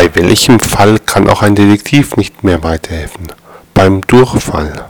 Bei welchem Fall kann auch ein Detektiv nicht mehr weiterhelfen? Beim Durchfall.